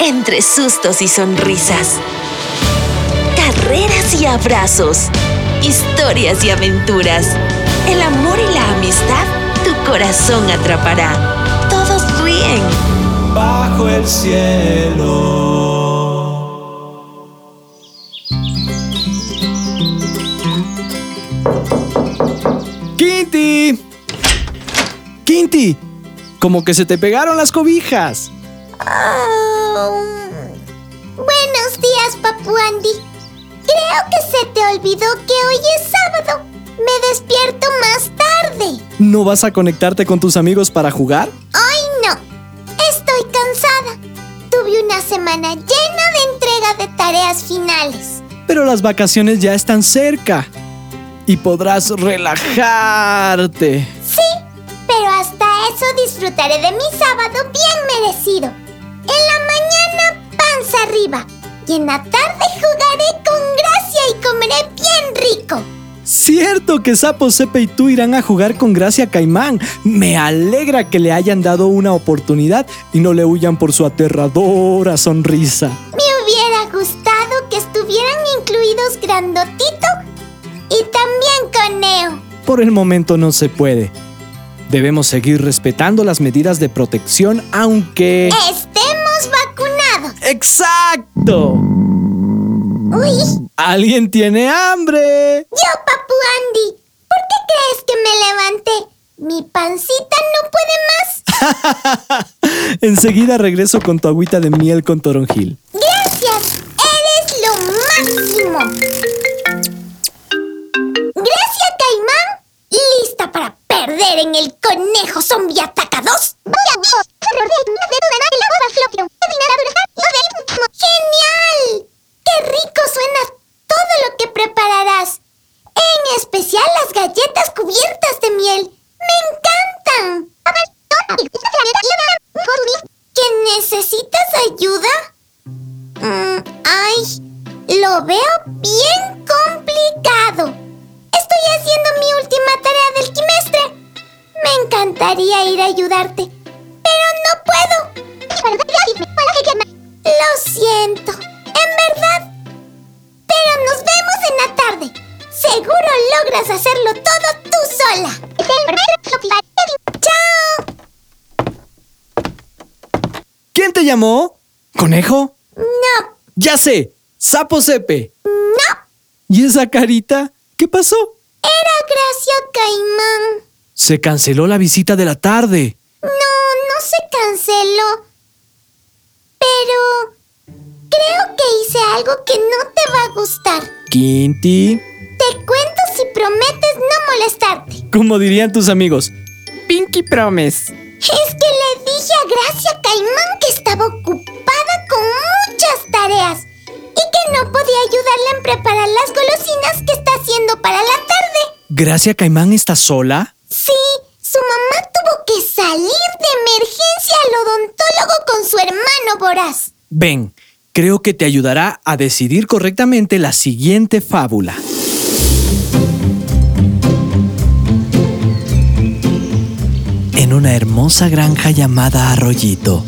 entre sustos y sonrisas. Carreras y abrazos. Historias y aventuras. El amor y la amistad tu corazón atrapará. Todos ríen. Bajo el cielo. ¡Quinti! ¡Quinti! Como que se te pegaron las cobijas. Buenos días, Papu Andy. Creo que se te olvidó que hoy es sábado. Me despierto más tarde. ¿No vas a conectarte con tus amigos para jugar? Hoy no. Estoy cansada. Tuve una semana llena de entrega de tareas finales. Pero las vacaciones ya están cerca. Y podrás relajarte. Sí, pero hasta eso disfrutaré de mi sábado bien merecido. En la mañana, panza arriba. Y en la tarde jugaré con gracia y comeré bien rico. Cierto que Sapo Sepe y tú irán a jugar con Gracia Caimán. Me alegra que le hayan dado una oportunidad y no le huyan por su aterradora sonrisa. Me hubiera gustado que estuvieran incluidos Grandotito y también Coneo. Por el momento no se puede. Debemos seguir respetando las medidas de protección aunque... ¡Exacto! Uy, ¿Alguien tiene hambre? yo, Papu Andy. ¿Por qué crees que me levanté? Mi pancita no puede más. Enseguida regreso con tu agüita de miel con toronjil. Gracias, eres lo máximo. Gracias, Caimán. ¿Lista para perder en el conejo zombie ataca lo veo bien complicado. Estoy haciendo mi última tarea del trimestre. Me encantaría ir a ayudarte, pero no puedo. Lo siento, en verdad. Pero nos vemos en la tarde. Seguro logras hacerlo todo tú sola. ¡Chao! ¿Quién te llamó? ¿Conejo? No, Ya sé, Sapo Sepe. no. ¿Y esa carita? ¿Qué pasó? Era Gracia Caimán. Se canceló la visita de la tarde. No, no se canceló. Pero creo que hice algo que no te va a gustar. Quinti, Te cuento si prometes no molestarte. como dirían tus amigos, Pinky Promise. Es que le dije a Gracia Caimán que estaba ocupada con muchas tareas que no podía ayudarla en preparar las golosinas que está haciendo para la tarde. ¿Gracia Caimán está sola? Sí, su mamá tuvo que salir de emergencia al odontólogo con su hermano voraz. Ven, creo que te ayudará a decidir correctamente la siguiente fábula. En una hermosa granja llamada Arroyito,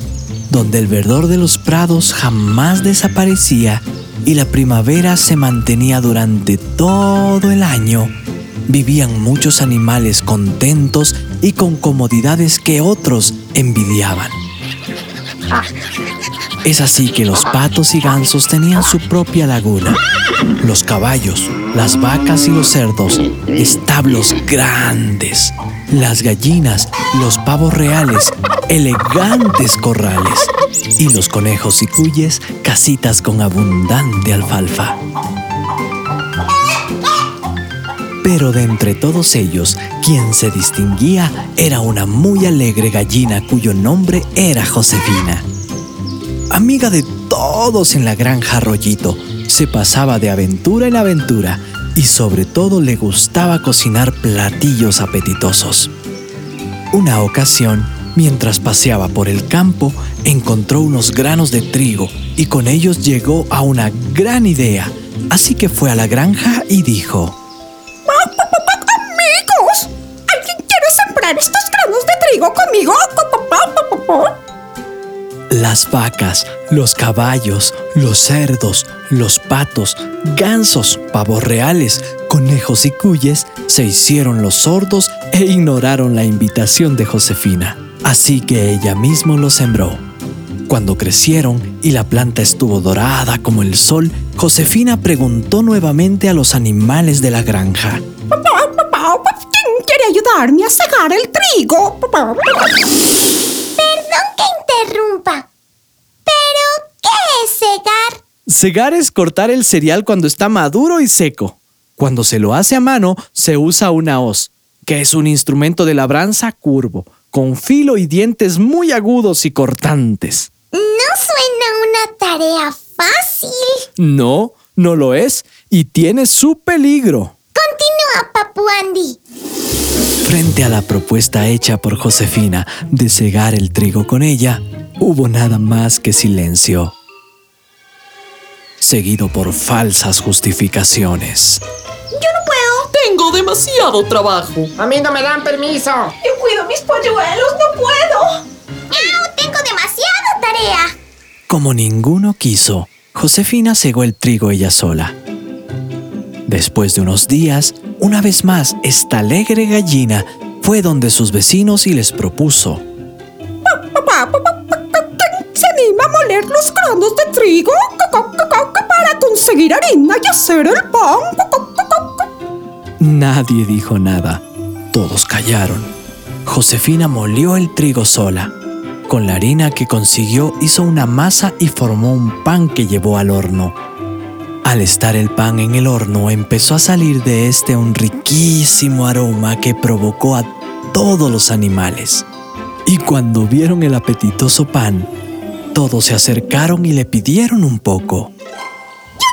donde el verdor de los prados jamás desaparecía y la primavera se mantenía durante todo el año, vivían muchos animales contentos y con comodidades que otros envidiaban. Es así que los patos y gansos tenían su propia laguna. Los caballos, las vacas y los cerdos, establos grandes. Las gallinas, los pavos reales, elegantes corrales. Y los conejos y cuyes, casitas con abundante alfalfa. Pero de entre todos ellos, quien se distinguía era una muy alegre gallina cuyo nombre era Josefina. Amiga de todos en la granja Arroyito, se pasaba de aventura en aventura y sobre todo le gustaba cocinar platillos apetitosos. Una ocasión, mientras paseaba por el campo, encontró unos granos de trigo y con ellos llegó a una gran idea. Así que fue a la granja y dijo, ¿alguien quiere sembrar estos granos de trigo conmigo? Las vacas, los caballos, los cerdos, los patos, gansos, pavos reales, conejos y cuyes se hicieron los sordos e ignoraron la invitación de Josefina. Así que ella mismo los sembró. Cuando crecieron y la planta estuvo dorada como el sol, Josefina preguntó nuevamente a los animales de la granja. Papá, papá, ¿quién quiere ayudarme a segar el trigo? Perdón que interrumpa. ¿Pero qué es segar? Segar es cortar el cereal cuando está maduro y seco. Cuando se lo hace a mano, se usa una hoz, que es un instrumento de labranza curvo, con filo y dientes muy agudos y cortantes. No suena una tarea fácil. No, no lo es, y tiene su peligro. Continúa, Papu Andy. Frente a la propuesta hecha por Josefina de cegar el trigo con ella, hubo nada más que silencio, seguido por falsas justificaciones. Yo no puedo. Tengo demasiado trabajo. A mí no me dan permiso. Yo cuido mis polluelos, no puedo. ¡Miau! Tengo demasiada tarea. Como ninguno quiso, Josefina cegó el trigo ella sola. Después de unos días, una vez más, esta alegre gallina fue donde sus vecinos y les propuso. Papá, papá, papá, ¿quién se anima a moler los granos de trigo para conseguir harina y hacer el pan? Nadie dijo nada. Todos callaron. Josefina molió el trigo sola. Con la harina que consiguió hizo una masa y formó un pan que llevó al horno. Al estar el pan en el horno empezó a salir de este un riquísimo aroma que provocó a todos los animales. Y cuando vieron el apetitoso pan, todos se acercaron y le pidieron un poco. Yo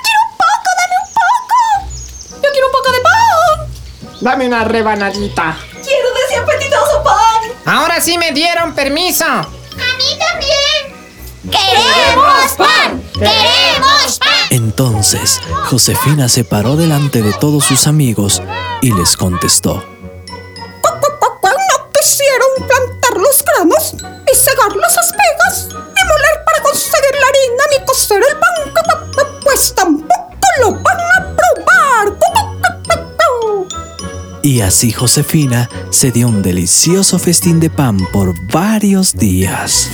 quiero un poco de pan. Dame una rebanadita. Quiero de ese apetitoso pan. Ahora sí me dieron permiso. A mí también. ¡Queremos pan! Entonces, Josefina se paró delante de todos sus amigos y les contestó. No quisieron plantar los granos y cegar las espigas ni moler para conseguir la harina ni cocer el pan. Pues tampoco lo van a probar. Y así Josefina se dio un delicioso festín de pan por varios días.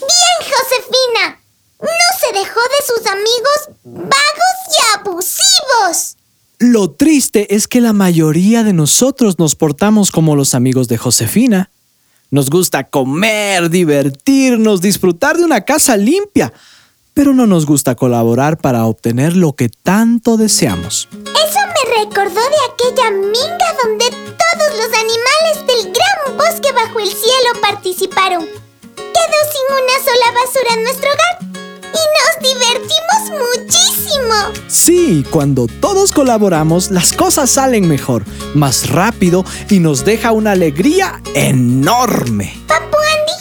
Bien, Josefina. No se dejó de sus amigos vagos y abusivos. Lo triste es que la mayoría de nosotros nos portamos como los amigos de Josefina. Nos gusta comer, divertirnos, disfrutar de una casa limpia, pero no nos gusta colaborar para obtener lo que tanto deseamos. Eso me recordó de aquella minga donde Sí, cuando todos colaboramos, las cosas salen mejor, más rápido y nos deja una alegría enorme. Papu Andy,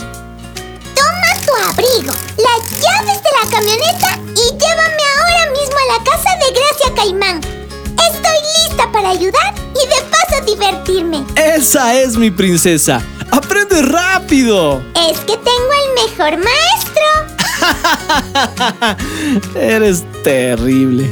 toma tu abrigo, las llaves de la camioneta y llévame ahora mismo a la casa de Gracia Caimán. Estoy lista para ayudar y de paso divertirme. Esa es mi princesa. ¡Aprende rápido! Es que tengo el mejor maestro. Eres terrible.